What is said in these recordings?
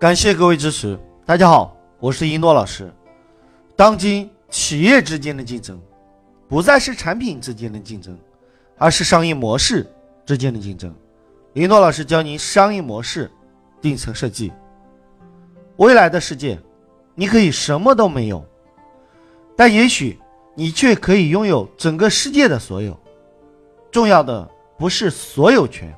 感谢各位支持。大家好，我是一诺老师。当今企业之间的竞争，不再是产品之间的竞争，而是商业模式之间的竞争。一诺老师教您商业模式顶层设计。未来的世界，你可以什么都没有，但也许你却可以拥有整个世界的所有。重要的不是所有权，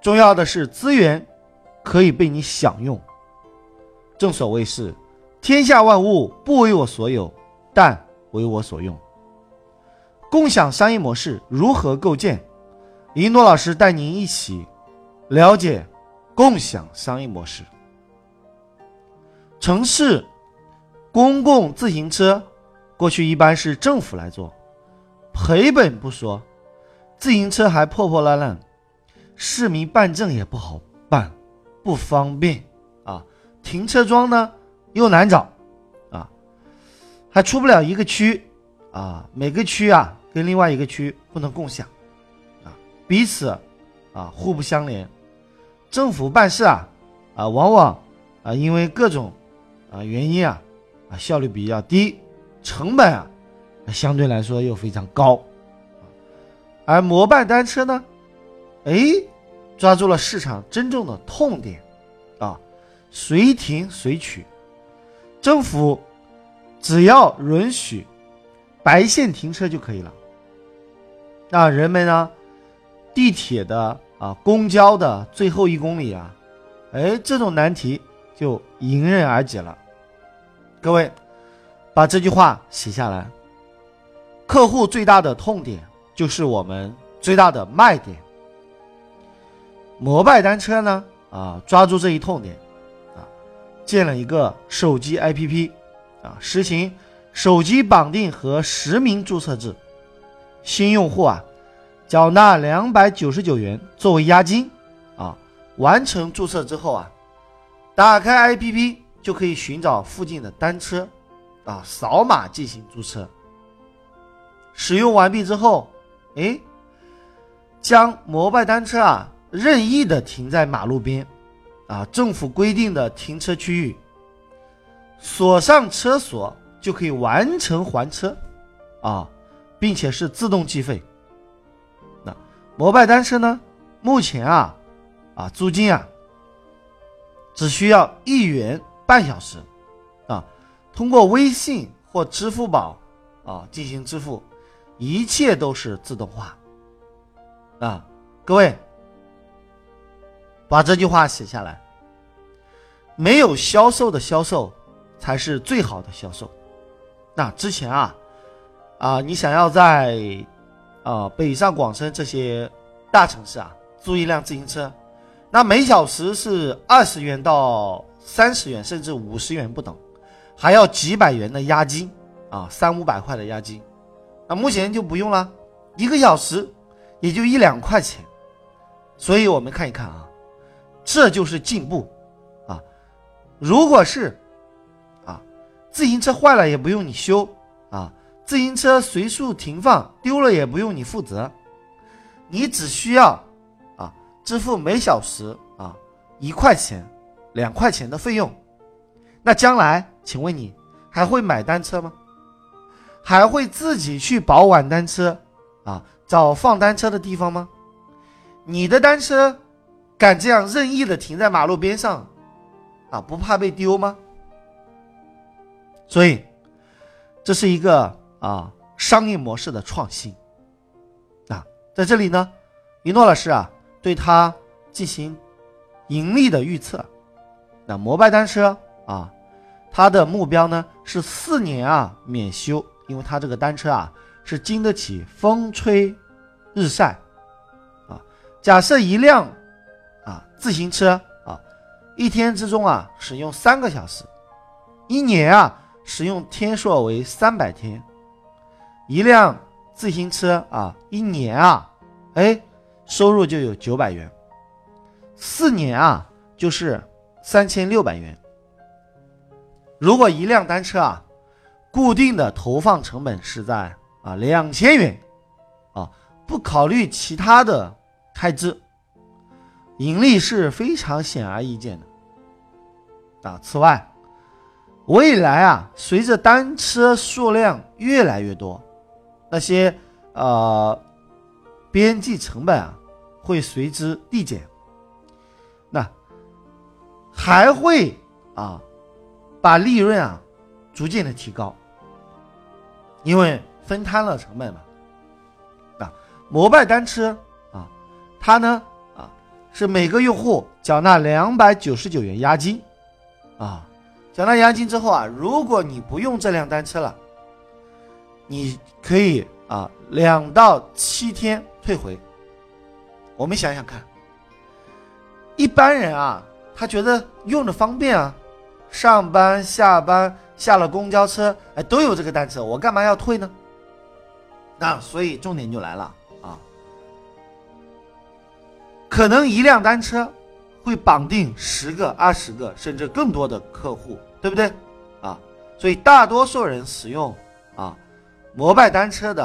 重要的是资源。可以被你享用。正所谓是，天下万物不为我所有，但为我所用。共享商业模式如何构建？一诺老师带您一起了解共享商业模式。城市公共自行车过去一般是政府来做，赔本不说，自行车还破破烂烂，市民办证也不好办。不方便啊，停车桩呢又难找啊，还出不了一个区啊，每个区啊跟另外一个区不能共享啊，彼此啊互不相连。政府办事啊啊，往往啊因为各种啊原因啊啊效率比较低，成本啊相对来说又非常高。而摩拜单车呢，哎。抓住了市场真正的痛点，啊，随停随取，政府只要允许白线停车就可以了。那人们呢，地铁的啊，公交的最后一公里啊，哎，这种难题就迎刃而解了。各位，把这句话写下来。客户最大的痛点就是我们最大的卖点。摩拜单车呢？啊，抓住这一痛点，啊，建了一个手机 APP，啊，实行手机绑定和实名注册制。新用户啊，缴纳两百九十九元作为押金，啊，完成注册之后啊，打开 APP 就可以寻找附近的单车，啊，扫码进行注册。使用完毕之后，哎，将摩拜单车啊。任意的停在马路边，啊，政府规定的停车区域，锁上车锁就可以完成还车，啊，并且是自动计费。那摩拜单车呢？目前啊，啊，租金啊，只需要一元半小时，啊，通过微信或支付宝啊进行支付，一切都是自动化，啊，各位。把这句话写下来。没有销售的销售，才是最好的销售。那之前啊，啊，你想要在啊北上广深这些大城市啊租一辆自行车，那每小时是二十元到三十元，甚至五十元不等，还要几百元的押金啊，三五百块的押金。那目前就不用了，一个小时也就一两块钱。所以我们看一看啊。这就是进步，啊，如果是，啊，自行车坏了也不用你修，啊，自行车随处停放丢了也不用你负责，你只需要，啊，支付每小时啊一块钱、两块钱的费用，那将来，请问你还会买单车吗？还会自己去保管单车，啊，找放单车的地方吗？你的单车？敢这样任意的停在马路边上，啊，不怕被丢吗？所以，这是一个啊商业模式的创新，啊，在这里呢，一诺老师啊对他进行盈利的预测。那摩拜单车啊，它的目标呢是四年啊免修，因为它这个单车啊是经得起风吹日晒，啊，假设一辆。自行车啊，一天之中啊使用三个小时，一年啊使用天数为三百天，一辆自行车啊一年啊，哎，收入就有九百元，四年啊就是三千六百元。如果一辆单车啊，固定的投放成本是在啊两千元，啊不考虑其他的开支。盈利是非常显而易见的，啊，此外，未来啊，随着单车数量越来越多，那些呃边际成本啊会随之递减，那还会啊把利润啊逐渐的提高，因为分摊了成本嘛。啊，摩拜单车啊，它呢。是每个用户缴纳两百九十九元押金，啊，缴纳押金之后啊，如果你不用这辆单车了，你可以啊两到七天退回。我们想想看，一般人啊，他觉得用着方便啊，上班下班下了公交车，哎，都有这个单车，我干嘛要退呢？那所以重点就来了。可能一辆单车会绑定十个、二十个，甚至更多的客户，对不对？啊，所以大多数人使用啊摩拜单车的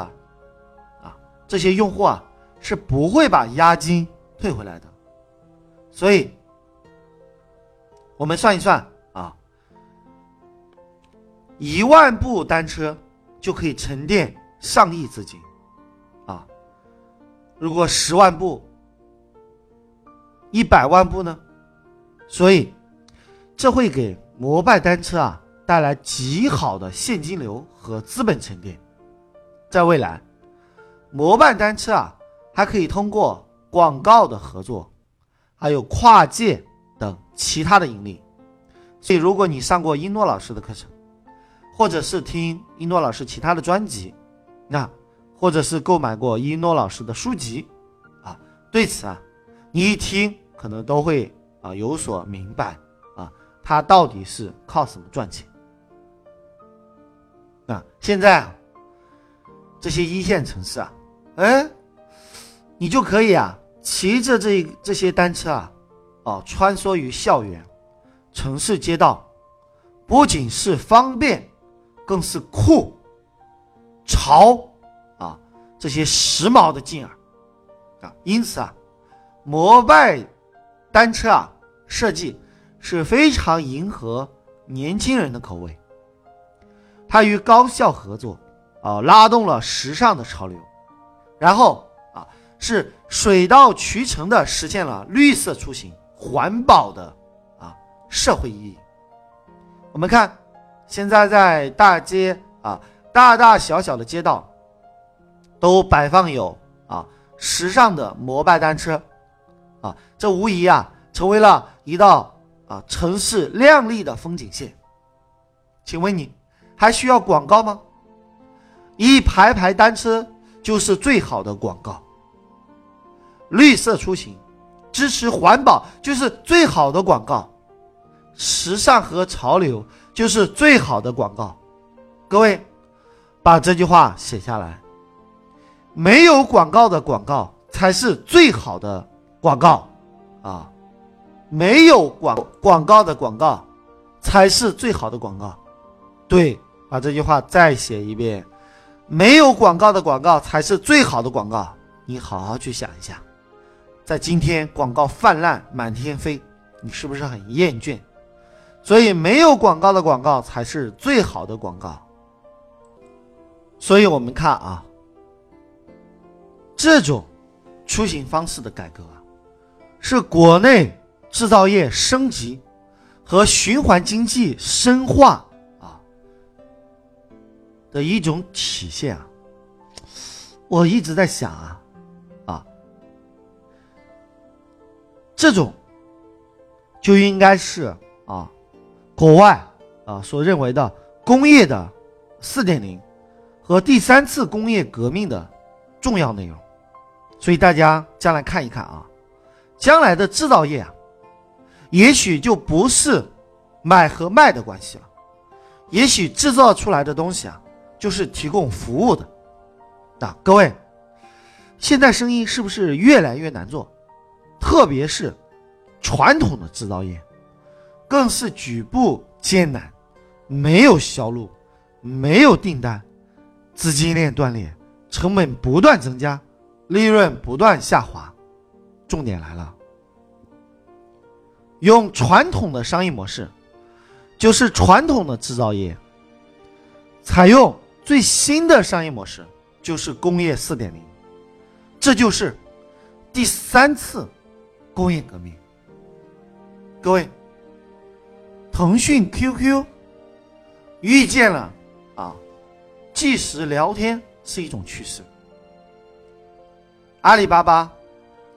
啊这些用户啊是不会把押金退回来的。所以，我们算一算啊，一万部单车就可以沉淀上亿资金啊，如果十万部。一百万部呢，所以这会给摩拜单车啊带来极好的现金流和资本沉淀。在未来，摩拜单车啊还可以通过广告的合作，还有跨界等其他的盈利。所以，如果你上过一诺老师的课程，或者是听一诺老师其他的专辑，那或者是购买过一诺老师的书籍啊，对此啊，你一听。可能都会啊有所明白啊，他到底是靠什么赚钱？啊，现在啊，这些一线城市啊，哎，你就可以啊骑着这这些单车啊，哦穿梭于校园、城市街道，不仅是方便，更是酷、潮啊这些时髦的劲儿啊，因此啊，摩拜。单车啊，设计是非常迎合年轻人的口味。它与高校合作，啊，拉动了时尚的潮流，然后啊，是水到渠成的实现了绿色出行、环保的啊社会意义。我们看，现在在大街啊，大大小小的街道，都摆放有啊时尚的摩拜单车。啊，这无疑啊，成为了一道啊城市亮丽的风景线。请问你还需要广告吗？一排排单车就是最好的广告。绿色出行，支持环保就是最好的广告。时尚和潮流就是最好的广告。各位，把这句话写下来。没有广告的广告才是最好的。广告，啊，没有广广告的广告，才是最好的广告。对，把这句话再写一遍，没有广告的广告才是最好的广告。你好好去想一下，在今天广告泛滥满天飞，你是不是很厌倦？所以，没有广告的广告才是最好的广告。所以我们看啊，这种出行方式的改革啊。是国内制造业升级和循环经济深化啊的一种体现啊！我一直在想啊啊，这种就应该是啊国外啊所认为的工业的四点零和第三次工业革命的重要内容，所以大家将来看一看啊。将来的制造业啊，也许就不是买和卖的关系了，也许制造出来的东西啊，就是提供服务的。那各位，现在生意是不是越来越难做？特别是传统的制造业，更是举步艰难，没有销路，没有订单，资金链断裂，成本不断增加，利润不断下滑。重点来了，用传统的商业模式就是传统的制造业，采用最新的商业模式，就是工业四点零，这就是第三次工业革命。各位，腾讯 QQ 遇见了啊，即时聊天是一种趋势。阿里巴巴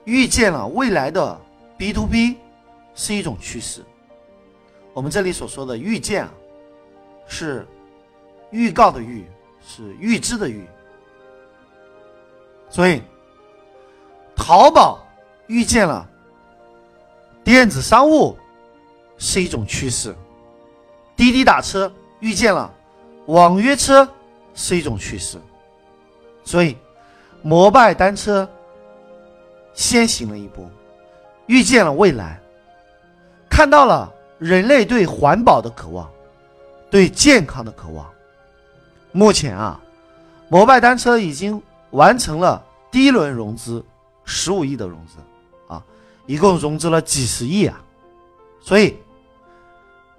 遇见了未来的 B to B 是一种趋势。我们这里所说的预见啊，是预告的预，是预知的预。所以，淘宝遇见了。电子商务是一种趋势，滴滴打车遇见了网约车是一种趋势，所以摩拜单车先行了一步，遇见了未来，看到了人类对环保的渴望，对健康的渴望。目前啊，摩拜单车已经完成了第一轮融资，十五亿的融资啊。一共融资了几十亿啊，所以，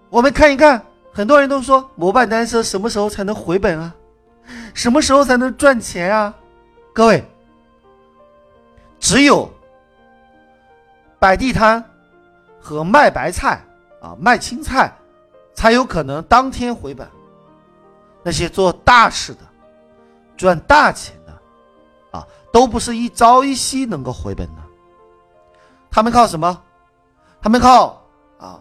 我们看一看，很多人都说摩拜单车什么时候才能回本啊？什么时候才能赚钱啊？各位，只有摆地摊和卖白菜啊、卖青菜，才有可能当天回本。那些做大事的、赚大钱的，啊，都不是一朝一夕能够回本的。他们靠什么？他们靠啊，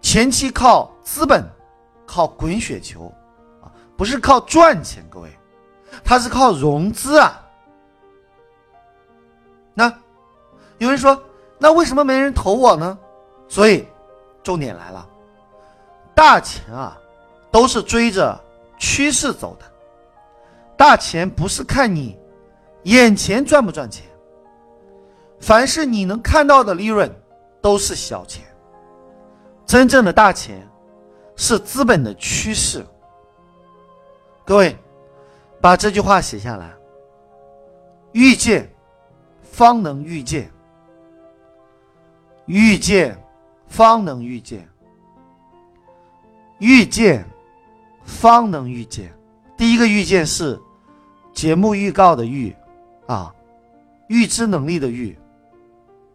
前期靠资本，靠滚雪球，啊，不是靠赚钱，各位，他是靠融资啊。那有人说，那为什么没人投我呢？所以，重点来了，大钱啊，都是追着趋势走的，大钱不是看你眼前赚不赚钱。凡是你能看到的利润，都是小钱。真正的大钱，是资本的趋势。各位，把这句话写下来。遇见，方能遇见；遇见，方能遇见；遇见，方能遇见。第一个遇见是节目预告的预，啊，预知能力的预。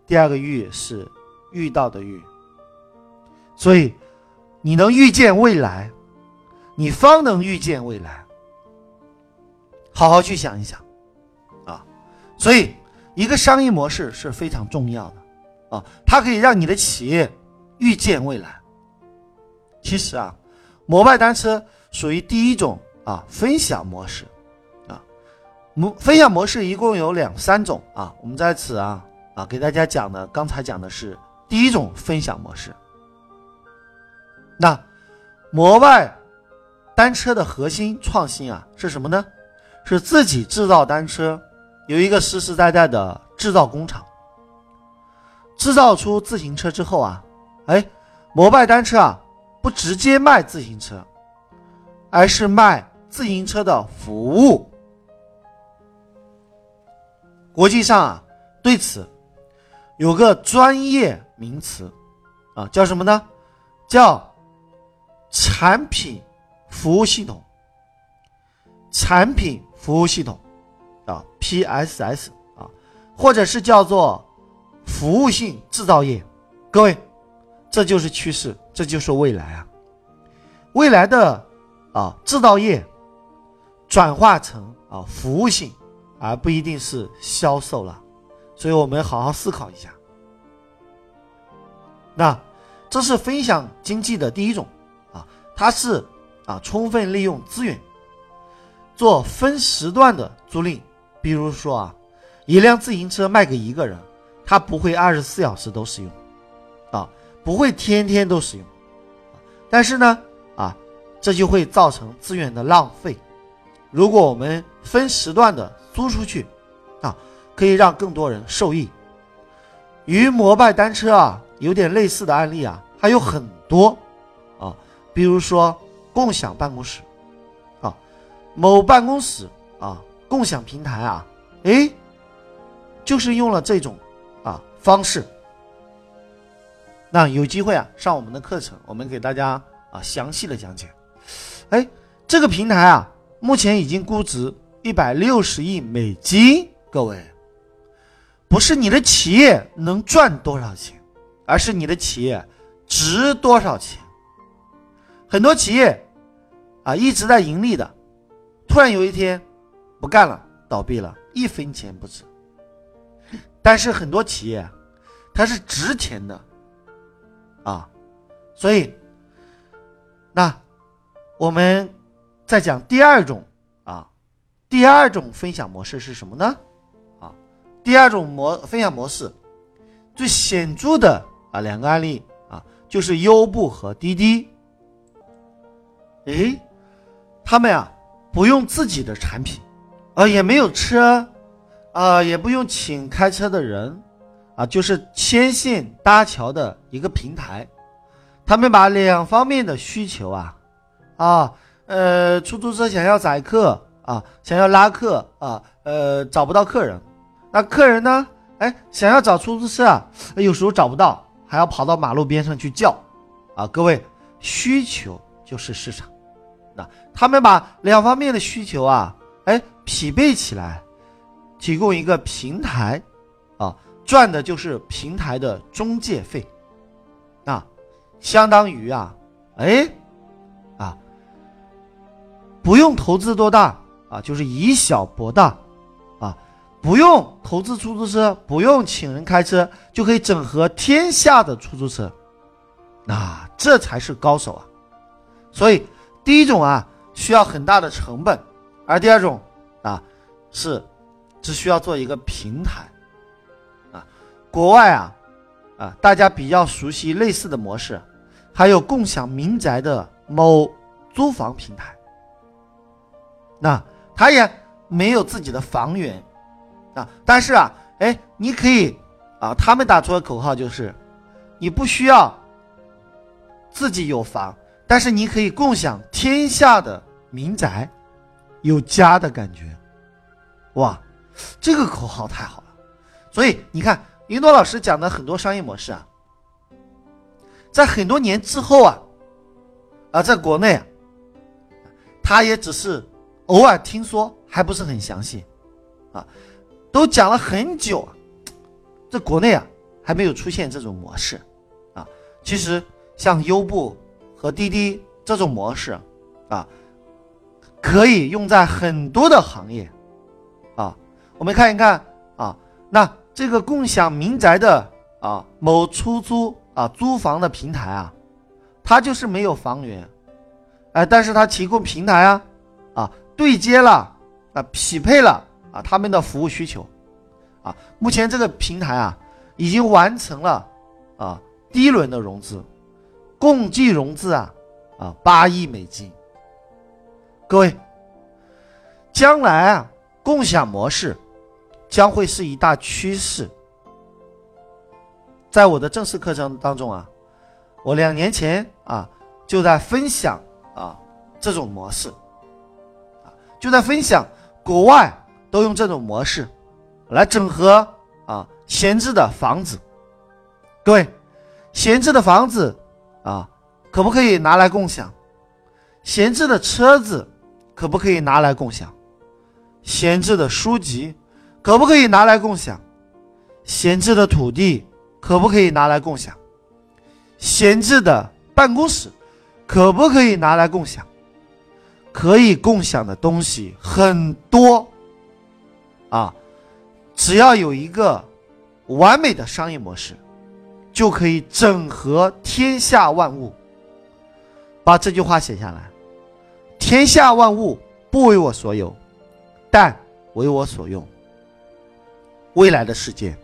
第二个遇是遇到的遇，所以你能预见未来，你方能预见未来。好好去想一想，啊，所以一个商业模式是非常重要的，啊，它可以让你的企业预见未来。其实啊，摩拜单车属于第一种啊分享模式，啊，模分享模式一共有两三种啊，我们在此啊。啊，给大家讲的，刚才讲的是第一种分享模式。那摩拜单车的核心创新啊是什么呢？是自己制造单车，有一个实实在在的制造工厂。制造出自行车之后啊，哎，摩拜单车啊不直接卖自行车，而是卖自行车的服务。国际上啊对此。有个专业名词，啊，叫什么呢？叫产品服务系统。产品服务系统，啊，PSS 啊，或者是叫做服务性制造业。各位，这就是趋势，这就是未来啊！未来的啊制造业转化成啊服务性，而不一定是销售了。所以我们好好思考一下。那这是分享经济的第一种啊，它是啊充分利用资源，做分时段的租赁。比如说啊，一辆自行车卖给一个人，他不会二十四小时都使用，啊，不会天天都使用。但是呢，啊，这就会造成资源的浪费。如果我们分时段的租出去，啊。可以让更多人受益。与摩拜单车啊有点类似的案例啊还有很多啊，比如说共享办公室啊，某办公室啊共享平台啊，哎，就是用了这种啊方式。那有机会啊上我们的课程，我们给大家啊详细的讲解。哎，这个平台啊，目前已经估值一百六十亿美金。各位，不是你的企业能赚多少钱，而是你的企业值多少钱。很多企业啊一直在盈利的，突然有一天不干了，倒闭了，一分钱不值。但是很多企业它是值钱的啊，所以那我们再讲第二种啊，第二种分享模式是什么呢？啊，第二种模分享模式最显著的啊两个案例啊，就是优步和滴滴。诶，他们呀不用自己的产品，啊也没有车。啊，也不用请开车的人，啊，就是牵线搭桥的一个平台。他们把两方面的需求啊，啊，呃，出租车想要载客啊，想要拉客啊，呃，找不到客人，那客人呢，哎，想要找出租车啊，有时候找不到，还要跑到马路边上去叫，啊，各位，需求就是市场，那他们把两方面的需求啊，匹配起来。提供一个平台，啊，赚的就是平台的中介费，啊，相当于啊，哎，啊，不用投资多大啊，就是以小博大，啊，不用投资出租车，不用请人开车，就可以整合天下的出租车，啊，这才是高手啊！所以第一种啊，需要很大的成本，而第二种啊，是。只需要做一个平台，啊，国外啊，啊，大家比较熟悉类似的模式，还有共享民宅的某租房平台，那他也没有自己的房源，啊，但是啊，哎，你可以啊，他们打出的口号就是，你不需要自己有房，但是你可以共享天下的民宅，有家的感觉，哇！这个口号太好了，所以你看，云朵老师讲的很多商业模式啊，在很多年之后啊，啊，在国内啊，他也只是偶尔听说，还不是很详细，啊，都讲了很久啊，在国内啊还没有出现这种模式，啊，其实像优步和滴滴这种模式，啊，可以用在很多的行业。啊我们看一看啊，那这个共享民宅的啊某出租啊租房的平台啊，它就是没有房源，哎，但是它提供平台啊，啊对接了啊匹配了啊他们的服务需求，啊，目前这个平台啊已经完成了啊第一轮的融资，共计融资啊啊八亿美金。各位，将来啊共享模式。将会是一大趋势。在我的正式课程当中啊，我两年前啊就在分享啊这种模式，就在分享国外都用这种模式来整合啊闲置的房子。各位，闲置的房子啊可不可以拿来共享？闲置的车子可不可以拿来共享？闲置的书籍？可不可以拿来共享？闲置的土地可不可以拿来共享？闲置的办公室可不可以拿来共享？可以共享的东西很多啊！只要有一个完美的商业模式，就可以整合天下万物。把这句话写下来：天下万物不为我所有，但为我所用。未来的世界，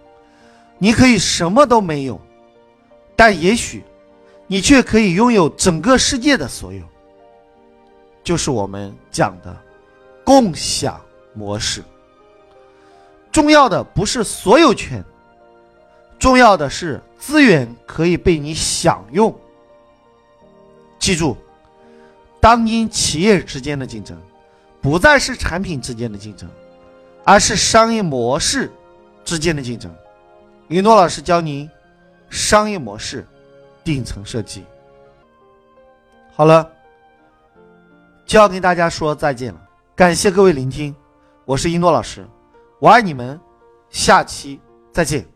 你可以什么都没有，但也许你却可以拥有整个世界的所有。就是我们讲的共享模式。重要的不是所有权，重要的是资源可以被你享用。记住，当今企业之间的竞争，不再是产品之间的竞争，而是商业模式。之间的竞争，云诺老师教您商业模式顶层设计。好了，就要跟大家说再见了，感谢各位聆听，我是一诺老师，我爱你们，下期再见。